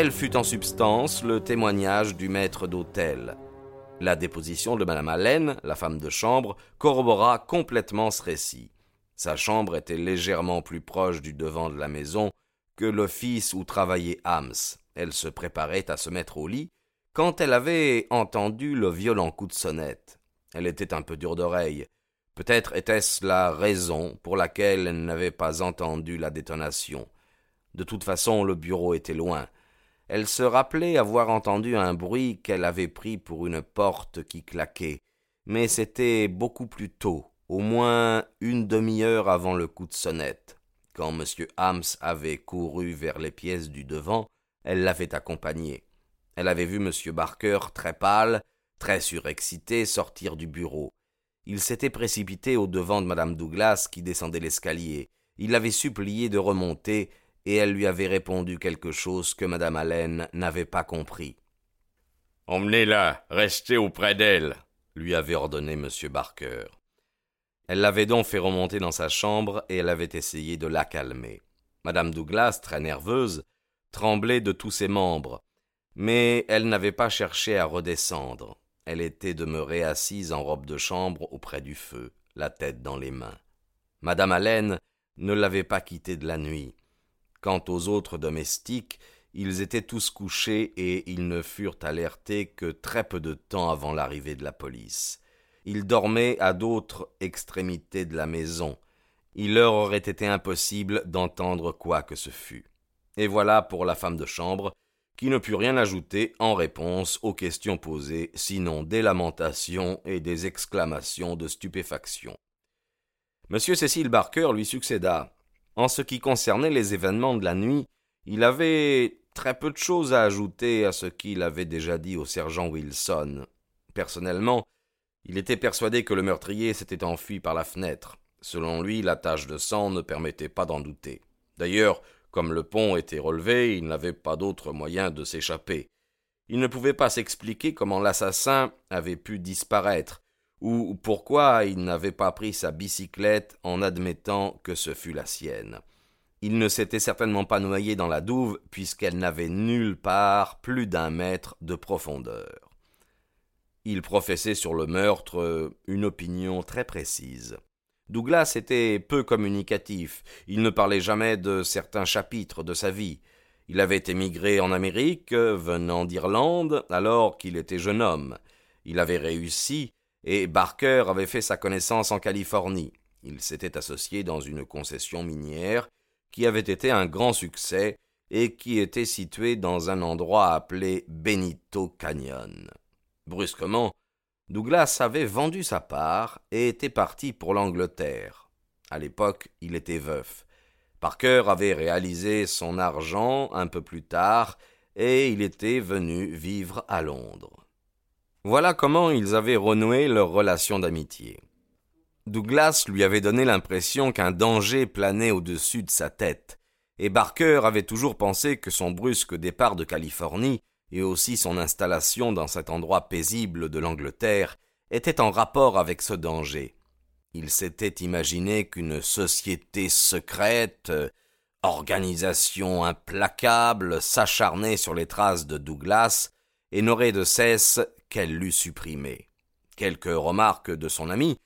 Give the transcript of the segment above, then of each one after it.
Tel fut en substance le témoignage du maître d'hôtel. La déposition de Madame Allen, la femme de chambre, corrobora complètement ce récit. Sa chambre était légèrement plus proche du devant de la maison que l'office où travaillait Hams. Elle se préparait à se mettre au lit quand elle avait entendu le violent coup de sonnette. Elle était un peu dure d'oreille. Peut-être était-ce la raison pour laquelle elle n'avait pas entendu la détonation. De toute façon, le bureau était loin. Elle se rappelait avoir entendu un bruit qu'elle avait pris pour une porte qui claquait, mais c'était beaucoup plus tôt, au moins une demi-heure avant le coup de sonnette. Quand M. Hams avait couru vers les pièces du devant, elle l'avait accompagné. Elle avait vu M. Barker très pâle, très surexcité, sortir du bureau. Il s'était précipité au devant de Mme Douglas qui descendait l'escalier. Il l'avait supplié de remonter et elle lui avait répondu quelque chose que madame Allen n'avait pas compris. Emmenez-la, restez auprès d'elle, lui avait ordonné M. Barker. Elle l'avait donc fait remonter dans sa chambre et elle avait essayé de la calmer. Madame Douglas, très nerveuse, tremblait de tous ses membres, mais elle n'avait pas cherché à redescendre. Elle était demeurée assise en robe de chambre auprès du feu, la tête dans les mains. Madame Allen ne l'avait pas quittée de la nuit. Quant aux autres domestiques, ils étaient tous couchés et ils ne furent alertés que très peu de temps avant l'arrivée de la police. Ils dormaient à d'autres extrémités de la maison. Il leur aurait été impossible d'entendre quoi que ce fût. Et voilà pour la femme de chambre, qui ne put rien ajouter en réponse aux questions posées, sinon des lamentations et des exclamations de stupéfaction. Monsieur Cécile Barker lui succéda, en ce qui concernait les événements de la nuit, il avait très peu de choses à ajouter à ce qu'il avait déjà dit au sergent Wilson. Personnellement, il était persuadé que le meurtrier s'était enfui par la fenêtre. Selon lui, la tache de sang ne permettait pas d'en douter. D'ailleurs, comme le pont était relevé, il n'avait pas d'autre moyen de s'échapper. Il ne pouvait pas s'expliquer comment l'assassin avait pu disparaître, ou pourquoi il n'avait pas pris sa bicyclette en admettant que ce fût la sienne. Il ne s'était certainement pas noyé dans la douve, puisqu'elle n'avait nulle part plus d'un mètre de profondeur. Il professait sur le meurtre une opinion très précise. Douglas était peu communicatif, il ne parlait jamais de certains chapitres de sa vie. Il avait émigré en Amérique, venant d'Irlande, alors qu'il était jeune homme. Il avait réussi, et Barker avait fait sa connaissance en Californie. Il s'était associé dans une concession minière qui avait été un grand succès et qui était située dans un endroit appelé Benito Canyon. Brusquement, Douglas avait vendu sa part et était parti pour l'Angleterre. À l'époque, il était veuf. Parker avait réalisé son argent un peu plus tard et il était venu vivre à Londres. Voilà comment ils avaient renoué leur relation d'amitié. Douglas lui avait donné l'impression qu'un danger planait au-dessus de sa tête, et Barker avait toujours pensé que son brusque départ de Californie et aussi son installation dans cet endroit paisible de l'Angleterre étaient en rapport avec ce danger. Il s'était imaginé qu'une société secrète, organisation implacable, s'acharnait sur les traces de Douglas et n'aurait de cesse qu'elle l'eût supprimé. Quelques remarques de son ami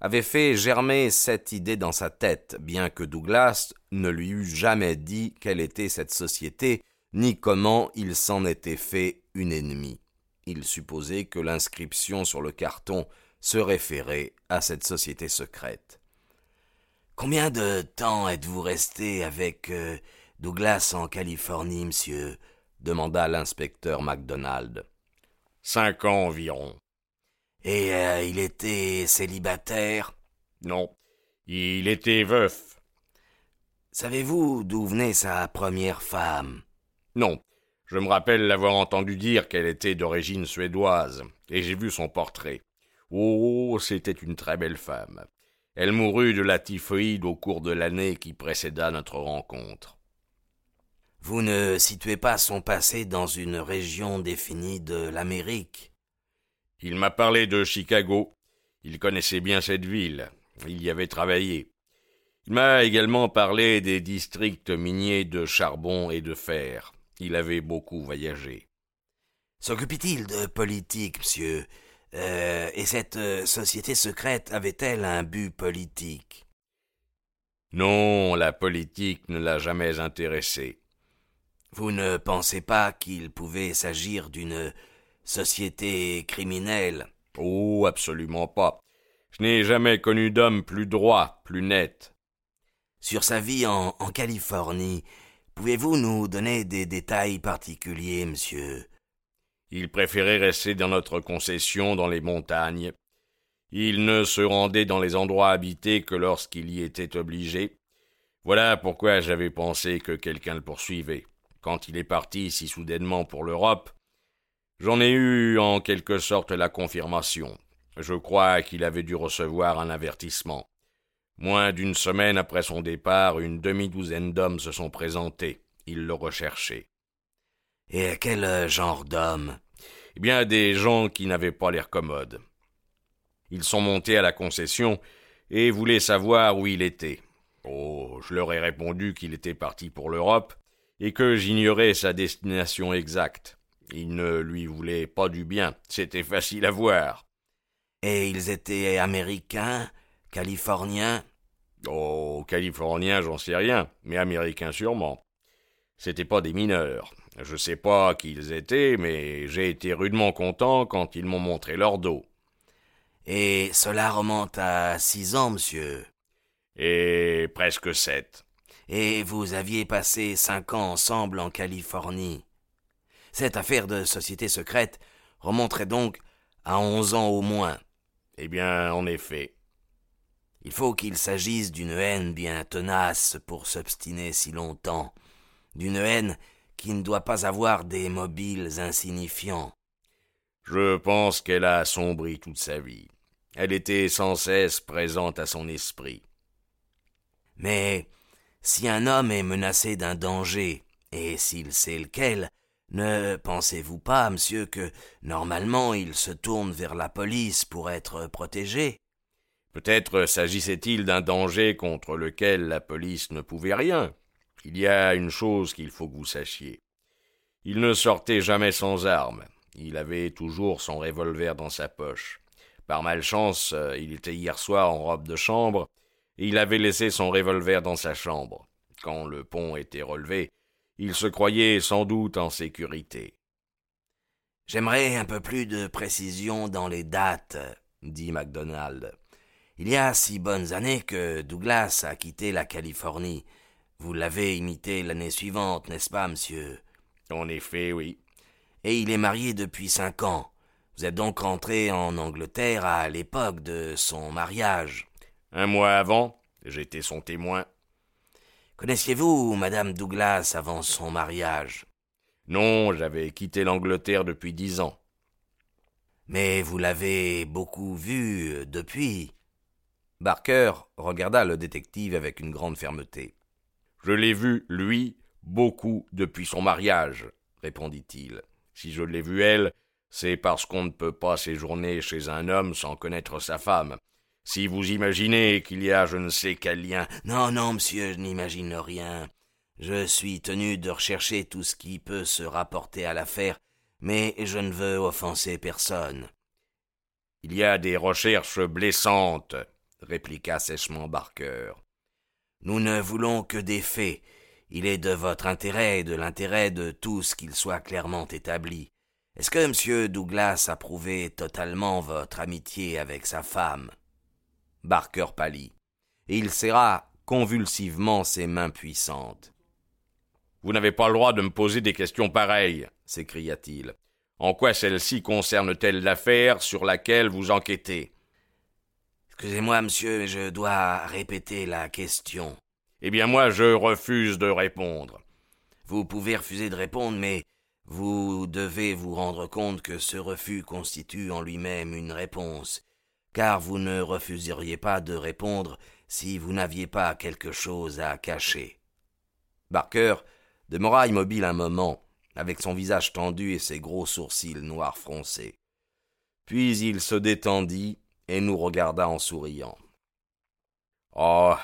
avaient fait germer cette idée dans sa tête, bien que Douglas ne lui eût jamais dit quelle était cette société, ni comment il s'en était fait une ennemie. Il supposait que l'inscription sur le carton se référait à cette société secrète. Combien de temps êtes-vous resté avec euh, Douglas en Californie, monsieur? demanda l'inspecteur MacDonald. Cinq ans environ. Et euh, il était célibataire? Non, il était veuf. Savez-vous d'où venait sa première femme? Non. Je me rappelle l'avoir entendu dire qu'elle était d'origine suédoise, et j'ai vu son portrait. Oh, c'était une très belle femme. Elle mourut de la typhoïde au cours de l'année qui précéda notre rencontre. Vous ne situez pas son passé dans une région définie de l'Amérique Il m'a parlé de Chicago. Il connaissait bien cette ville. Il y avait travaillé. Il m'a également parlé des districts miniers de charbon et de fer. Il avait beaucoup voyagé. S'occupait-il de politique, monsieur? Euh, Et cette euh, société secrète avait-elle un but politique? Non, la politique ne l'a jamais intéressé. Vous ne pensez pas qu'il pouvait s'agir d'une société criminelle? Oh, absolument pas. Je n'ai jamais connu d'homme plus droit, plus net. Sur sa vie en, en Californie, pouvez-vous nous donner des détails particuliers, monsieur? Il préférait rester dans notre concession dans les montagnes. Il ne se rendait dans les endroits habités que lorsqu'il y était obligé. Voilà pourquoi j'avais pensé que quelqu'un le poursuivait. Quand il est parti si soudainement pour l'Europe, j'en ai eu en quelque sorte la confirmation. Je crois qu'il avait dû recevoir un avertissement. Moins d'une semaine après son départ, une demi-douzaine d'hommes se sont présentés. Ils le recherchaient. Et quel euh, genre d'hommes? Eh bien, des gens qui n'avaient pas l'air commodes. Ils sont montés à la concession et voulaient savoir où il était. Oh, je leur ai répondu qu'il était parti pour l'Europe et que j'ignorais sa destination exacte. Ils ne lui voulaient pas du bien, c'était facile à voir. Et ils étaient américains, californiens? Oh, californiens, j'en sais rien, mais américains sûrement. C'étaient pas des mineurs. Je sais pas qui ils étaient, mais j'ai été rudement content quand ils m'ont montré leur dos. Et cela remonte à six ans, monsieur. Et presque sept. Et vous aviez passé cinq ans ensemble en Californie. Cette affaire de société secrète remonterait donc à onze ans au moins. Eh bien, en effet. Il faut qu'il s'agisse d'une haine bien tenace pour s'obstiner si longtemps, d'une haine qui ne doit pas avoir des mobiles insignifiants. Je pense qu'elle a assombri toute sa vie. Elle était sans cesse présente à son esprit. Mais si un homme est menacé d'un danger, et s'il sait lequel, ne pensez-vous pas, monsieur, que normalement il se tourne vers la police pour être protégé? Peut-être s'agissait-il d'un danger contre lequel la police ne pouvait rien. Il y a une chose qu'il faut que vous sachiez. Il ne sortait jamais sans armes. Il avait toujours son revolver dans sa poche. Par malchance, il était hier soir en robe de chambre, il avait laissé son revolver dans sa chambre. Quand le pont était relevé, il se croyait sans doute en sécurité. J'aimerais un peu plus de précision dans les dates, dit MacDonald. Il y a six bonnes années que Douglas a quitté la Californie. Vous l'avez imité l'année suivante, n'est-ce pas, monsieur? En effet, oui. Et il est marié depuis cinq ans. Vous êtes donc rentré en Angleterre à l'époque de son mariage. Un mois avant, j'étais son témoin. Connaissiez-vous madame Douglas avant son mariage? Non, j'avais quitté l'Angleterre depuis dix ans. Mais vous l'avez beaucoup vue depuis. Barker regarda le détective avec une grande fermeté. Je l'ai vu, lui, beaucoup depuis son mariage, répondit-il. Si je l'ai vue elle, c'est parce qu'on ne peut pas séjourner chez un homme sans connaître sa femme. Si vous imaginez qu'il y a je ne sais quel lien. Non, non, monsieur, je n'imagine rien. Je suis tenu de rechercher tout ce qui peut se rapporter à l'affaire, mais je ne veux offenser personne. Il y a des recherches blessantes, répliqua sèchement Barker. Nous ne voulons que des faits. Il est de votre intérêt et de l'intérêt de tous qu'il soit clairement établi. Est-ce que M. Douglas a prouvé totalement votre amitié avec sa femme? Barker pâlit, et il serra convulsivement ses mains puissantes. Vous n'avez pas le droit de me poser des questions pareilles, s'écria-t-il. En quoi celle-ci concerne-t-elle l'affaire sur laquelle vous enquêtez? Excusez-moi, monsieur, mais je dois répéter la question. Eh bien moi je refuse de répondre. Vous pouvez refuser de répondre, mais vous devez vous rendre compte que ce refus constitue en lui-même une réponse, car vous ne refuseriez pas de répondre si vous n'aviez pas quelque chose à cacher. Barker demeura immobile un moment, avec son visage tendu et ses gros sourcils noirs froncés. Puis il se détendit et nous regarda en souriant. Oh.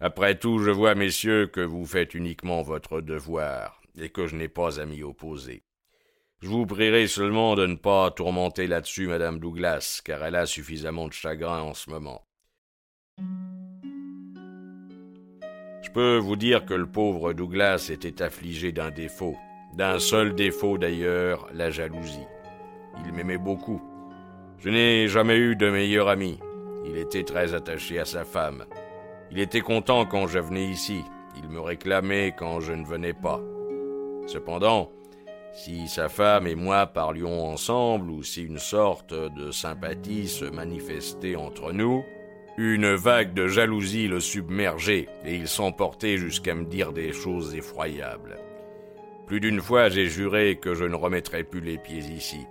Après tout, je vois, messieurs, que vous faites uniquement votre devoir, et que je n'ai pas à m'y opposer. Je vous prierai seulement de ne pas tourmenter là-dessus madame Douglas, car elle a suffisamment de chagrin en ce moment. Je peux vous dire que le pauvre Douglas était affligé d'un défaut, d'un seul défaut d'ailleurs, la jalousie. Il m'aimait beaucoup. Je n'ai jamais eu de meilleur ami. Il était très attaché à sa femme. Il était content quand je venais ici. Il me réclamait quand je ne venais pas. Cependant, si sa femme et moi parlions ensemble, ou si une sorte de sympathie se manifestait entre nous, une vague de jalousie le submergeait, et il s'emportait jusqu'à me dire des choses effroyables. Plus d'une fois j'ai juré que je ne remettrais plus les pieds ici.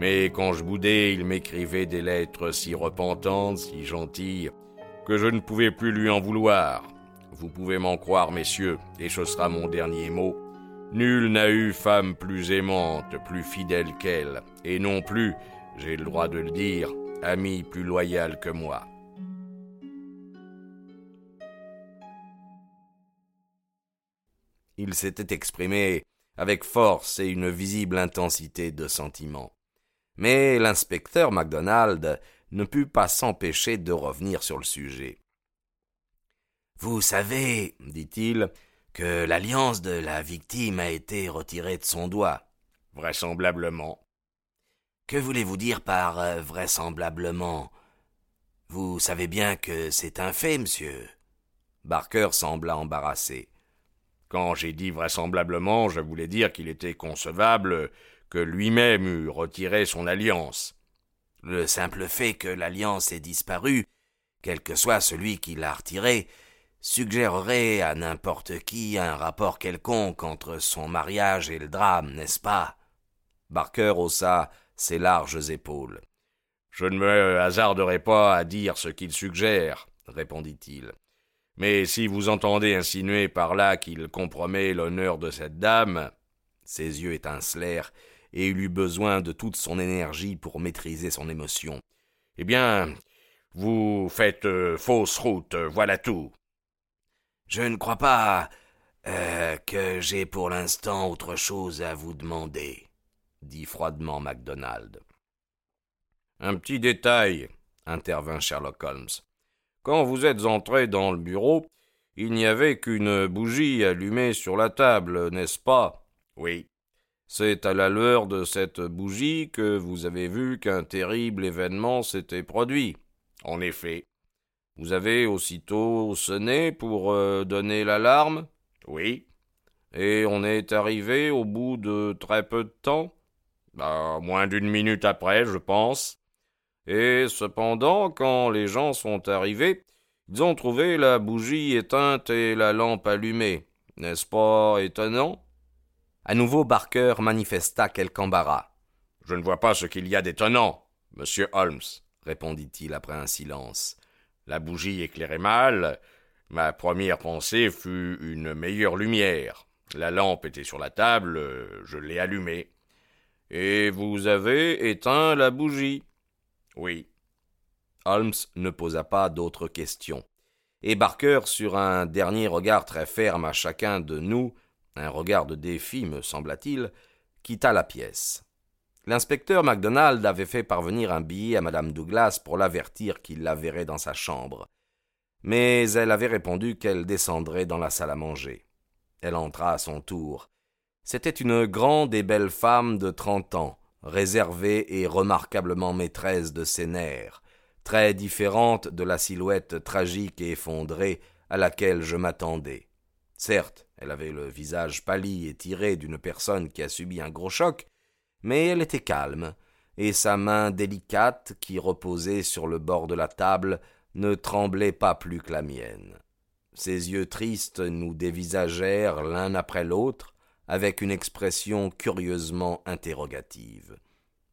Mais quand je boudais, il m'écrivait des lettres si repentantes, si gentilles, que je ne pouvais plus lui en vouloir. Vous pouvez m'en croire, messieurs, et ce sera mon dernier mot. Nul n'a eu femme plus aimante, plus fidèle qu'elle, et non plus, j'ai le droit de le dire, ami plus loyal que moi. Il s'était exprimé avec force et une visible intensité de sentiment. Mais l'inspecteur MacDonald ne put pas s'empêcher de revenir sur le sujet. Vous savez, dit-il, que l'alliance de la victime a été retirée de son doigt. Vraisemblablement. Que voulez-vous dire par euh, vraisemblablement? Vous savez bien que c'est un fait, monsieur. Barker sembla embarrassé. Quand j'ai dit vraisemblablement, je voulais dire qu'il était concevable que lui-même eût retiré son alliance. Le simple fait que l'alliance ait disparu, quel que soit celui qui l'a retirée, suggérerait à n'importe qui un rapport quelconque entre son mariage et le drame, n'est-ce pas? Barker haussa ses larges épaules. Je ne me hasarderai pas à dire ce qu'il suggère, répondit-il. Mais si vous entendez insinuer par là qu'il compromet l'honneur de cette dame. Ses yeux étincelèrent, et il eut besoin de toute son énergie pour maîtriser son émotion. Eh bien, vous faites euh, fausse route, voilà tout. Je ne crois pas euh, que j'ai pour l'instant autre chose à vous demander, dit froidement MacDonald. Un petit détail, intervint Sherlock Holmes. Quand vous êtes entré dans le bureau, il n'y avait qu'une bougie allumée sur la table, n'est-ce pas? Oui. C'est à la lueur de cette bougie que vous avez vu qu'un terrible événement s'était produit. En effet. Vous avez aussitôt sonné pour euh, donner l'alarme? Oui. Et on est arrivé au bout de très peu de temps? Bah, Moins d'une minute après, je pense. Et cependant, quand les gens sont arrivés, ils ont trouvé la bougie éteinte et la lampe allumée. N'est-ce pas étonnant? À nouveau Barker manifesta quelque embarras. Je ne vois pas ce qu'il y a d'étonnant, monsieur Holmes, répondit-il après un silence. La bougie éclairait mal. Ma première pensée fut une meilleure lumière. La lampe était sur la table, je l'ai allumée. Et vous avez éteint la bougie? Oui. Holmes ne posa pas d'autres questions. Et Barker, sur un dernier regard très ferme à chacun de nous, un regard de défi, me sembla-t-il, quitta la pièce. L'inspecteur MacDonald avait fait parvenir un billet à madame Douglas pour l'avertir qu'il la verrait dans sa chambre. Mais elle avait répondu qu'elle descendrait dans la salle à manger. Elle entra à son tour. C'était une grande et belle femme de trente ans, réservée et remarquablement maîtresse de ses nerfs, très différente de la silhouette tragique et effondrée à laquelle je m'attendais. Certes, elle avait le visage pâli et tiré d'une personne qui a subi un gros choc, mais elle était calme, et sa main délicate qui reposait sur le bord de la table ne tremblait pas plus que la mienne. Ses yeux tristes nous dévisagèrent l'un après l'autre avec une expression curieusement interrogative.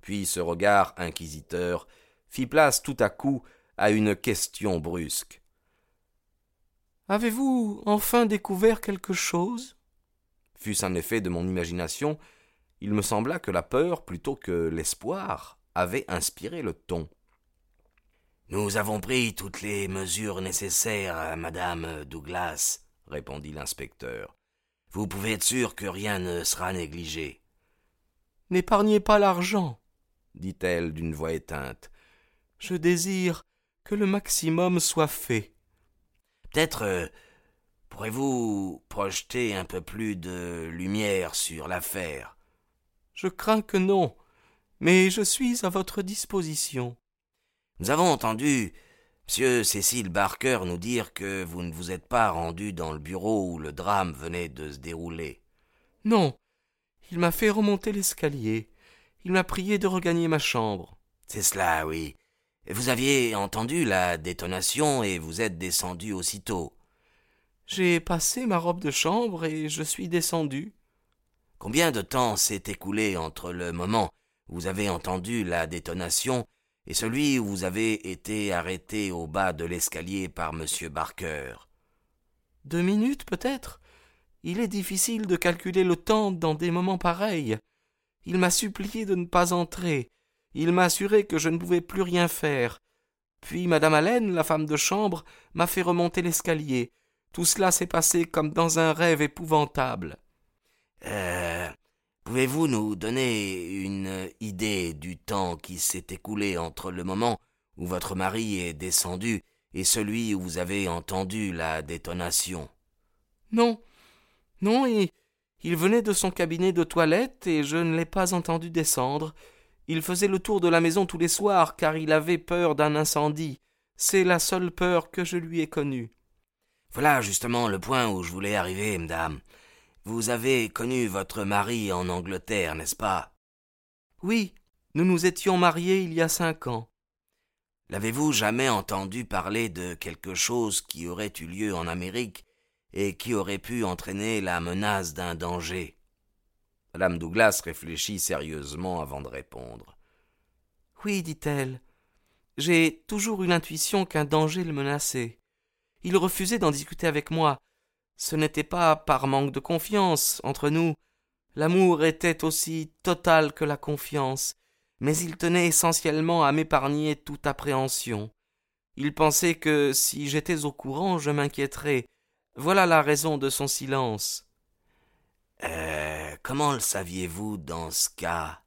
Puis ce regard inquisiteur fit place tout à coup à une question brusque. Avez-vous enfin découvert quelque chose? Fût-ce un effet de mon imagination, il me sembla que la peur plutôt que l'espoir avait inspiré le ton. Nous avons pris toutes les mesures nécessaires, madame Douglas, répondit l'inspecteur. Vous pouvez être sûr que rien ne sera négligé. N'épargnez pas l'argent, dit-elle d'une voix éteinte. Je désire que le maximum soit fait. Peut-être euh, pourrez-vous projeter un peu plus de lumière sur l'affaire? Je crains que non, mais je suis à votre disposition. Nous avons entendu Monsieur Cécile Barker nous dire que vous ne vous êtes pas rendu dans le bureau où le drame venait de se dérouler. Non. Il m'a fait remonter l'escalier. Il m'a prié de regagner ma chambre. C'est cela, oui. Vous aviez entendu la détonation et vous êtes descendu aussitôt. J'ai passé ma robe de chambre et je suis descendu. Combien de temps s'est écoulé entre le moment où vous avez entendu la détonation et celui où vous avez été arrêté au bas de l'escalier par M. Barker? Deux minutes peut-être. Il est difficile de calculer le temps dans des moments pareils. Il m'a supplié de ne pas entrer. Il m'a assuré que je ne pouvais plus rien faire. Puis madame Allen, la femme de chambre, m'a fait remonter l'escalier. Tout cela s'est passé comme dans un rêve épouvantable. Euh, Pouvez-vous nous donner une idée du temps qui s'est écoulé entre le moment où votre mari est descendu et celui où vous avez entendu la détonation? Non. Non, et il venait de son cabinet de toilette et je ne l'ai pas entendu descendre. Il faisait le tour de la maison tous les soirs car il avait peur d'un incendie. C'est la seule peur que je lui ai connue. Voilà justement le point où je voulais arriver, madame. Vous avez connu votre mari en Angleterre, n'est-ce pas? Oui, nous nous étions mariés il y a cinq ans. L'avez-vous jamais entendu parler de quelque chose qui aurait eu lieu en Amérique et qui aurait pu entraîner la menace d'un danger? Madame Douglas réfléchit sérieusement avant de répondre. Oui, dit-elle. J'ai toujours eu l'intuition qu'un danger le menaçait. Il refusait d'en discuter avec moi, ce n'était pas par manque de confiance entre nous. L'amour était aussi total que la confiance, mais il tenait essentiellement à m'épargner toute appréhension. Il pensait que si j'étais au courant, je m'inquiéterais. Voilà la raison de son silence. Euh, comment le saviez-vous dans ce cas?